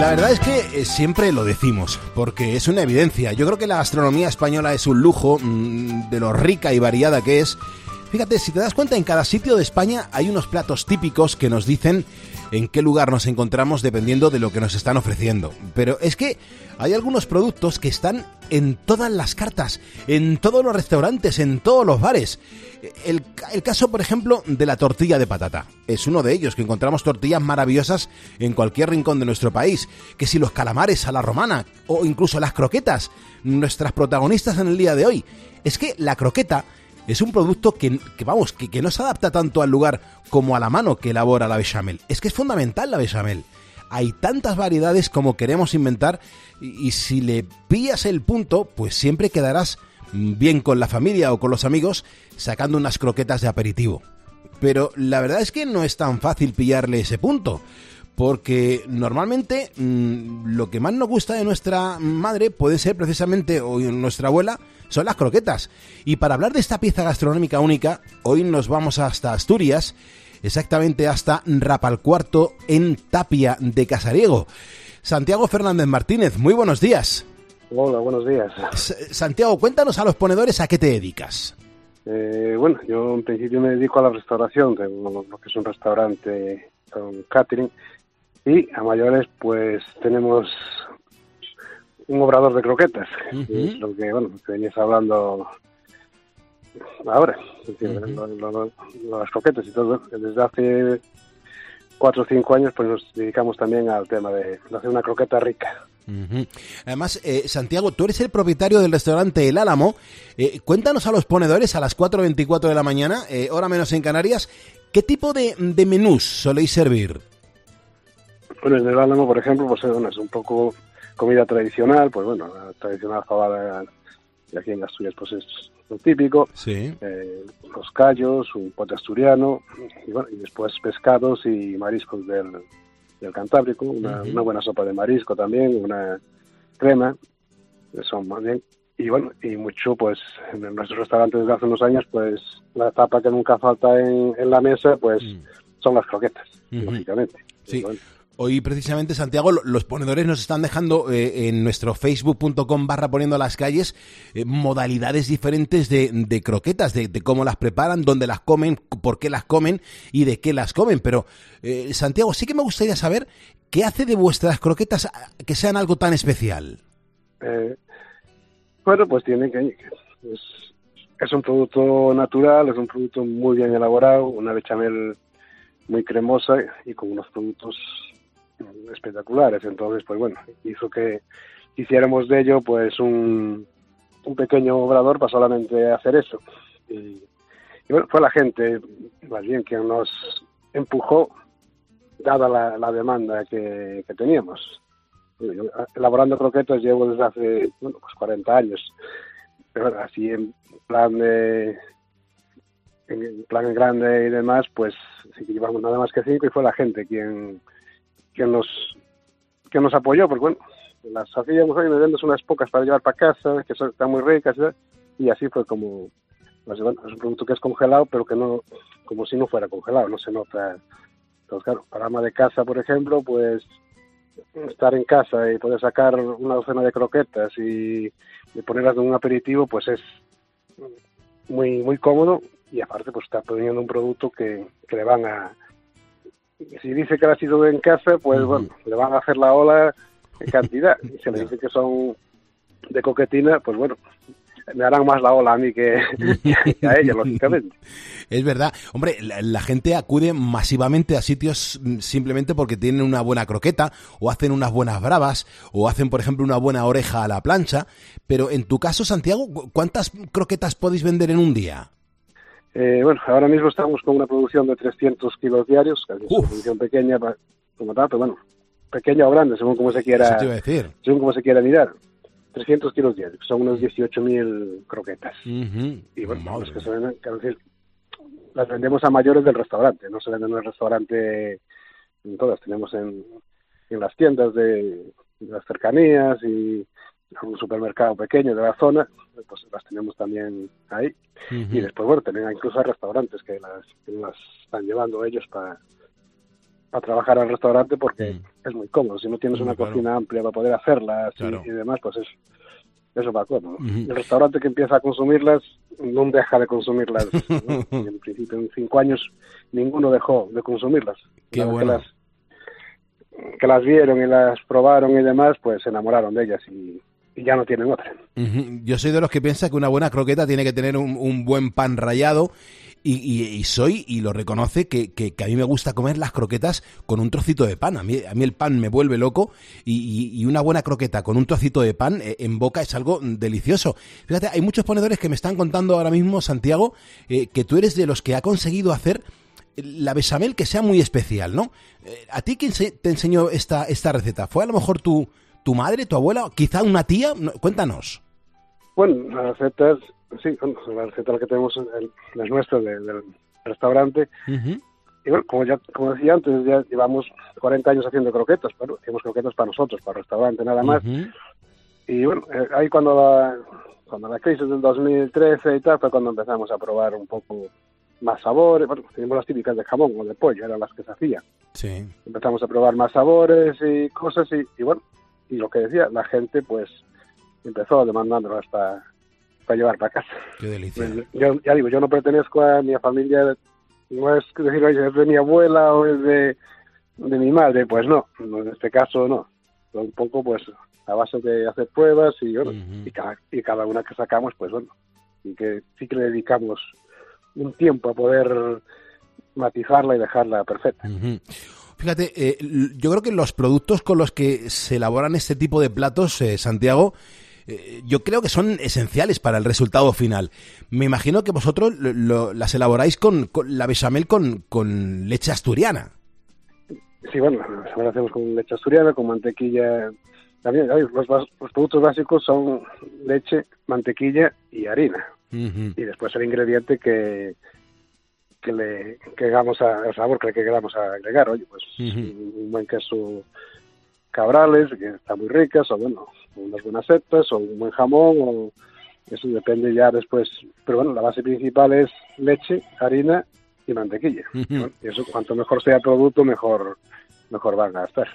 La verdad es que eh, siempre lo decimos, porque es una evidencia. Yo creo que la gastronomía española es un lujo mm, de lo rica y variada que es. Fíjate, si te das cuenta, en cada sitio de España hay unos platos típicos que nos dicen en qué lugar nos encontramos dependiendo de lo que nos están ofreciendo. Pero es que hay algunos productos que están en todas las cartas, en todos los restaurantes, en todos los bares. El, caso, por ejemplo, de la tortilla de patata. Es uno de ellos, que encontramos tortillas maravillosas en cualquier rincón de nuestro país. Que si los calamares a la romana, o incluso las croquetas, nuestras protagonistas en el día de hoy. Es que la croqueta es un producto que, vamos, que, no se adapta tanto al lugar como a la mano que elabora la bechamel. Es que es fundamental la bechamel. Hay tantas variedades como queremos inventar y, si le pillas el punto, pues siempre quedarás bien con la familia o con los amigos sacando unas croquetas de aperitivo. Pero la verdad es que no es tan fácil pillarle ese punto porque normalmente mm, lo que más nos gusta de nuestra madre puede ser precisamente, o nuestra abuela, son las croquetas. Y para hablar de esta pieza gastronómica única, hoy nos vamos hasta Asturias, exactamente hasta Rapalcuarto, en Tapia de Casariego. Santiago Fernández Martínez, muy buenos días. Hola, buenos días. Santiago, cuéntanos a los ponedores a qué te dedicas. Eh, bueno, yo en principio me dedico a la restauración, de lo que es un restaurante con catering y a mayores, pues tenemos un obrador de croquetas, es lo que, bueno, que venías hablando ahora, las croquetas y todo. Desde hace cuatro o cinco años, pues nos dedicamos también al tema de, hacer una croqueta rica. Además, eh, Santiago, tú eres el propietario del restaurante El Álamo. Eh, cuéntanos a los ponedores a las 4.24 de la mañana, eh, hora menos en Canarias, ¿qué tipo de, de menús soléis servir? Bueno, en el Álamo, por ejemplo, pues es un poco comida tradicional, pues bueno, la tradicional fabada de aquí en Asturias pues es lo típico. Sí. Eh, los callos, un pote asturiano, y, bueno, y después pescados y mariscos del, del Cantábrico, una, una, buena sopa de marisco también, una crema, son más bien. Y bueno, y mucho pues en nuestros restaurantes desde hace unos años, pues la tapa que nunca falta en, en la mesa, pues mm. son las croquetas, lógicamente. Sí. Hoy precisamente, Santiago, los ponedores nos están dejando eh, en nuestro facebook.com barra poniendo las calles eh, modalidades diferentes de, croquetas, de, cómo las preparan, dónde las comen, por qué las comen y de qué las comen. Pero, eh, Santiago, sí que me gustaría saber qué hace de vuestras croquetas que sean algo tan especial. bueno, pues tiene que... Es un producto natural, es un producto muy bien elaborado, una bechamel muy cremosa y con unos productos espectaculares. Entonces, pues bueno, hizo que hiciéramos de ello pues un, un pequeño obrador para solamente hacer eso. Y, bueno, fue la gente, más bien, quien nos empujó, dada la, demanda que, teníamos. elaborando croquetas llevo desde hace, bueno, pues 40 años. Pero así en plan de en plan grande y demás, pues sí que llevamos nada más que cinco y fue la gente quien que nos que nos apoyó, porque bueno, las hacíamos hoy, me unas pocas para llevar para casa, que son, están muy ricas, y así fue como, pues, es un producto que es congelado, pero que no, como si no fuera congelado, no se nota. Entonces, claro, para ama de casa, por ejemplo, pues estar en casa y poder sacar una docena de croquetas y, ponerlas en un aperitivo, pues es muy muy cómodo y aparte pues está poniendo un producto que, que le van a, si dice que ha sido en casa, pues bueno, le van a hacer la ola en cantidad. Y si le dice que son de coquetina, pues bueno, me harán más la ola a mí que, a ella, lógicamente. Es verdad. Hombre, la, gente acude masivamente a sitios simplemente porque tienen una buena croqueta, o hacen unas buenas bravas, o hacen, por ejemplo, una buena oreja a la plancha. Pero en tu caso, Santiago, ¿cuántas croquetas podéis vender en un día? Eh, bueno, ahora mismo estamos con una producción de 300 kilos diarios, es una producción pequeña como tal, pero bueno, pequeña o grande, según como se quiera, según como se quiera mirar. 300 kilos diarios, son unos 18.000 croquetas. Y bueno, que se venden, las vendemos a mayores del restaurante, no se venden en el restaurante en todas, tenemos en, en las tiendas de, de las cercanías y un supermercado pequeño de la zona, pues las tenemos también ahí. Y después, bueno, también incluso hay restaurantes que las, las están llevando ellos para, a trabajar al restaurante porque es muy cómodo. Si no tienes una cocina amplia para poder hacerlas y, demás, pues es, eso va cómodo. El restaurante que empieza a consumirlas no deja de consumirlas. en principio, en cinco años, ninguno dejó de consumirlas. Qué bueno. que, las, que las vieron y las probaron y demás, pues se enamoraron de ellas y, ya no tienen otra. Yo soy de los que piensa que una buena croqueta tiene que tener un, un buen pan rallado y, soy, y lo reconoce, que, que, a mí me gusta comer las croquetas con un trocito de pan. A mí, a mí el pan me vuelve loco y, una buena croqueta con un trocito de pan eh, en boca es algo delicioso. Fíjate, hay muchos ponedores que me están contando ahora mismo, Santiago, eh, que tú eres de los que ha conseguido hacer la besamel que sea muy especial, ¿no? Eh, ¿A ti quién te enseñó esta, esta receta? ¿Fue a lo mejor tu, tu madre, tu abuela, quizá una tía? Cuéntanos. Bueno, la receta es sí, la receta que tenemos es nuestra del restaurante. Y bueno, como, ya, como decía antes, ya llevamos 40 años haciendo croquetas, pero hacemos croquetas para nosotros, para el restaurante nada más. Y bueno, eh, ahí cuando la, cuando la crisis del 2013 y tal, fue cuando empezamos a probar un poco más sabores. Bueno, teníamos las típicas de jamón o de pollo, eran las que se hacían. Sí. Empezamos a probar más sabores y cosas y, y bueno, y lo que decía, la gente pues empezó demandándolo hasta para llevar para casa. Qué delicia. Yo, ya digo, yo no pertenezco a mi familia, no es decir, oye, es de mi abuela o es de, de mi madre, pues no, en este caso no. Un poco, pues, a base de hacer pruebas y, y, cada, y cada una que sacamos, pues bueno, y que sí que le dedicamos un tiempo a poder matizarla y dejarla perfecta. Fíjate, eh, yo creo que los productos con los que se elaboran este tipo de platos, eh, Santiago, eh, yo creo que son esenciales para el resultado final. Me imagino que vosotros las elaboráis con, la bechamel con, con, leche asturiana. Sí, bueno, la hacemos con leche asturiana, con mantequilla. También los, productos básicos son leche, mantequilla y harina. Y después el ingrediente que, que le que hagamos a, el sabor que le queramos agregar. Oye, pues un buen queso cabrales, que están muy ricas, o bueno, unas buenas setas, o un buen jamón, o eso depende ya después. Pero bueno, la base principal es leche, harina y mantequilla. y eso, cuanto mejor sea el producto, mejor mejor van a estar.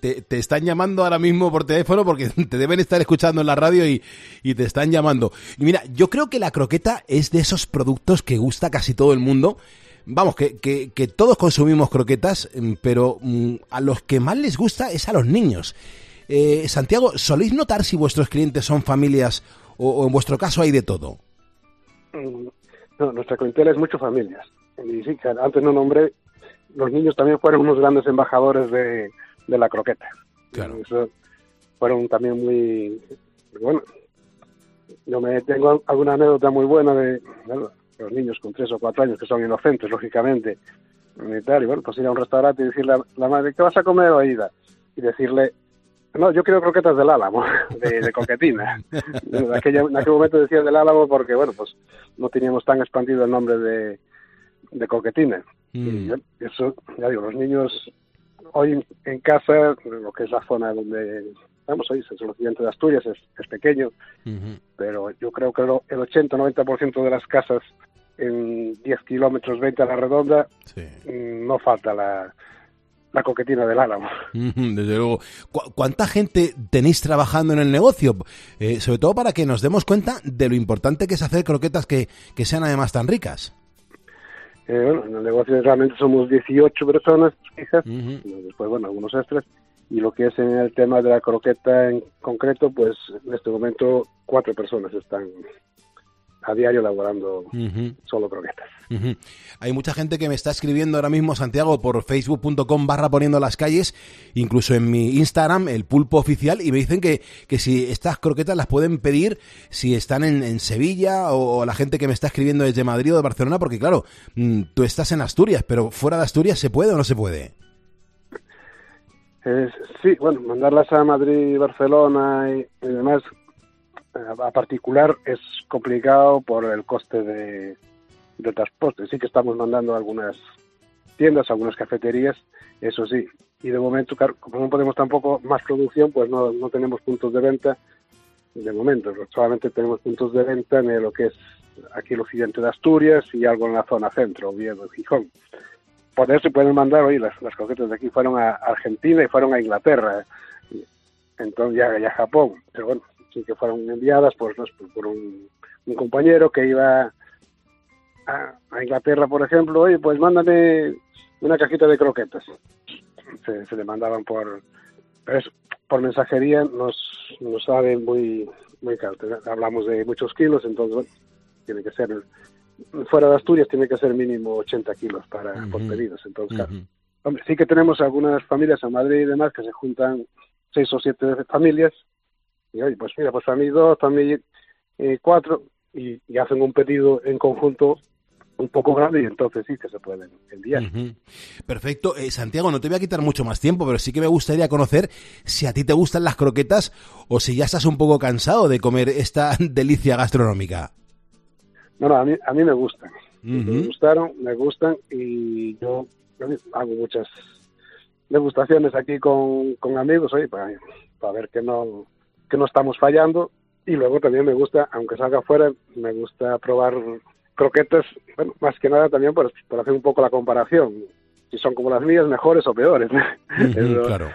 Te, te, están llamando ahora mismo por teléfono porque te deben estar escuchando en la radio y, y, te están llamando. Y mira, yo creo que la croqueta es de esos productos que gusta casi todo el mundo vamos, que, que, todos consumimos croquetas, mm, pero mm, a los que más les gusta es a los niños. Eh, Santiago, ¿soléis notar si vuestros clientes son familias o, en vuestro caso hay de todo? Mm, no, nuestra clientela es mucho familias. Y sí, antes no nombré, los niños también fueron unos grandes embajadores de, la croqueta. Claro. fueron también muy... Bueno, yo me tengo alguna anécdota muy buena de los niños con tres o cuatro años que son inocentes, lógicamente, y tal, y bueno, pues ir a un restaurante y decirle a la madre, ¿qué vas a comer, oída? Y decirle, no, yo quiero croquetas del álamo, de, coquetina. en, aquel momento decía del álamo porque, bueno, pues no teníamos tan expandido el nombre de, de coquetina. Y mm. eso, ya digo, los niños hoy en casa, lo que es la zona donde vamos ahí, es el occidente de Asturias, es, pequeño, pero yo creo que el 80-90% de las casas en 10 kilómetros 20 a la redonda mm, no falta la, la coquetina del álamo. Desde luego. ¿Cuánta gente tenéis trabajando en el negocio? Eh, sobre todo para que nos demos cuenta de lo importante que es hacer croquetas que, que sean además tan ricas. Eh, bueno, en el negocio realmente somos 18 personas fijas, después, bueno, algunos extras, y lo que es en el tema de la croqueta en concreto, pues en este momento cuatro personas están a diario elaborando solo croquetas. Hay mucha gente que me está escribiendo ahora mismo, Santiago, por facebook.com barra poniendo las calles, incluso en mi Instagram, el pulpo oficial, y me dicen que, que si estas croquetas las pueden pedir si están en, Sevilla o, la gente que me está escribiendo desde Madrid o de Barcelona, porque claro, mm, tú estás en Asturias, pero fuera de Asturias, ¿se puede o no se puede? sí, bueno, mandarlas a Madrid, Barcelona y, demás a particular es complicado por el coste de, transporte. Sí que estamos mandando algunas tiendas, algunas cafeterías, eso sí. Y de momento, como no podemos tampoco más producción, pues no, no tenemos puntos de venta de momento. Solamente tenemos puntos de venta en lo que es aquí el occidente de Asturias y algo en la zona centro, Oviedo, Gijón por eso pueden mandar, oye, las, las croquetas de aquí fueron a Argentina y fueron a Inglaterra, entonces ya, ya Japón, pero bueno, sí que fueron enviadas por, por un, compañero que iba a, Inglaterra, por ejemplo, oye, pues mándame una cajita de croquetas. Se, se le mandaban por, por mensajería, nos, nos sabe muy, muy caro. Hablamos de muchos kilos, entonces tiene que ser, fuera de Asturias tiene que ser mínimo 80 kilos para, por pedidos. Entonces, claro. Hombre, sí que tenemos algunas familias en Madrid y demás que se juntan seis o siete familias y oye, pues mira, pues para mí dos, mí eh, cuatro y, hacen un pedido en conjunto un poco grande y entonces sí que se pueden enviar. Perfecto. Eh, Santiago, no te voy a quitar mucho más tiempo, pero sí que me gustaría conocer si a ti te gustan las croquetas o si ya estás un poco cansado de comer esta delicia gastronómica. No, no, a mí, a mí me gustan. Me gustaron, me gustan y yo hago muchas degustaciones aquí con, con amigos, oye, para, para ver que no, que no estamos fallando. Y luego también me gusta, aunque salga afuera, me gusta probar croquetas, bueno, más que nada también por, hacer un poco la comparación. Si son como las mías, mejores o peores. claro.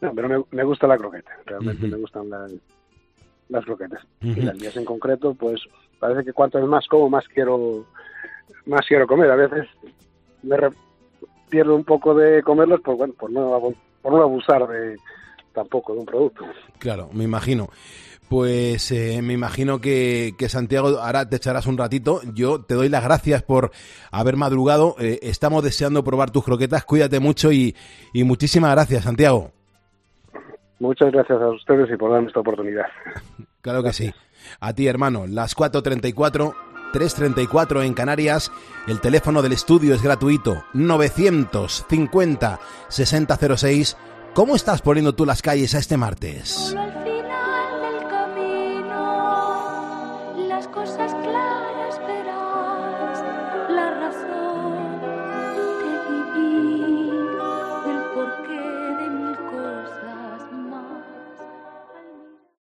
pero me, gusta la croqueta, realmente me gustan las, las croquetas. Y las mías en concreto, pues parece que cuanto más como, más quiero, más quiero comer. A veces me pierdo un poco de comerlos, pues bueno, por no, por no abusar de tampoco de un producto. Claro, me imagino. Pues eh, me imagino que, Santiago ahora te echarás un ratito. Yo te doy las gracias por haber madrugado. Eh, estamos deseando probar tus croquetas. Cuídate mucho y, y, muchísimas gracias, Santiago. Muchas gracias a ustedes y por darme esta oportunidad. Claro que sí. A ti, hermano. Las 4.34, 3.34 en Canarias. El teléfono del estudio es gratuito. 950 6006 ¿Cómo estás poniendo tú las calles a este martes?